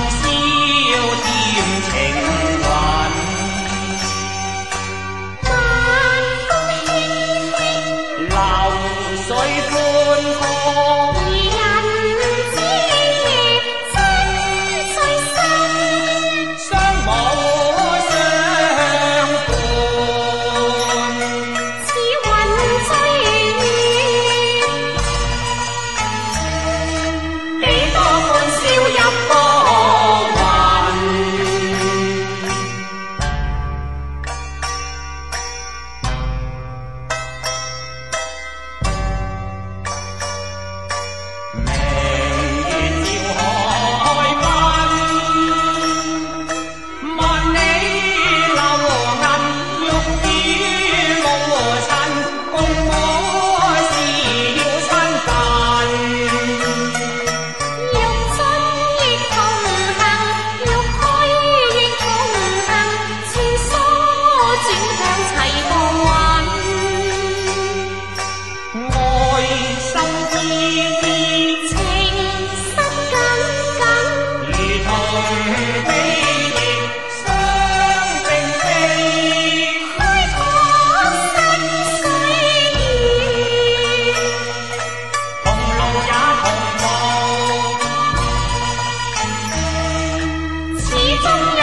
one Thank you.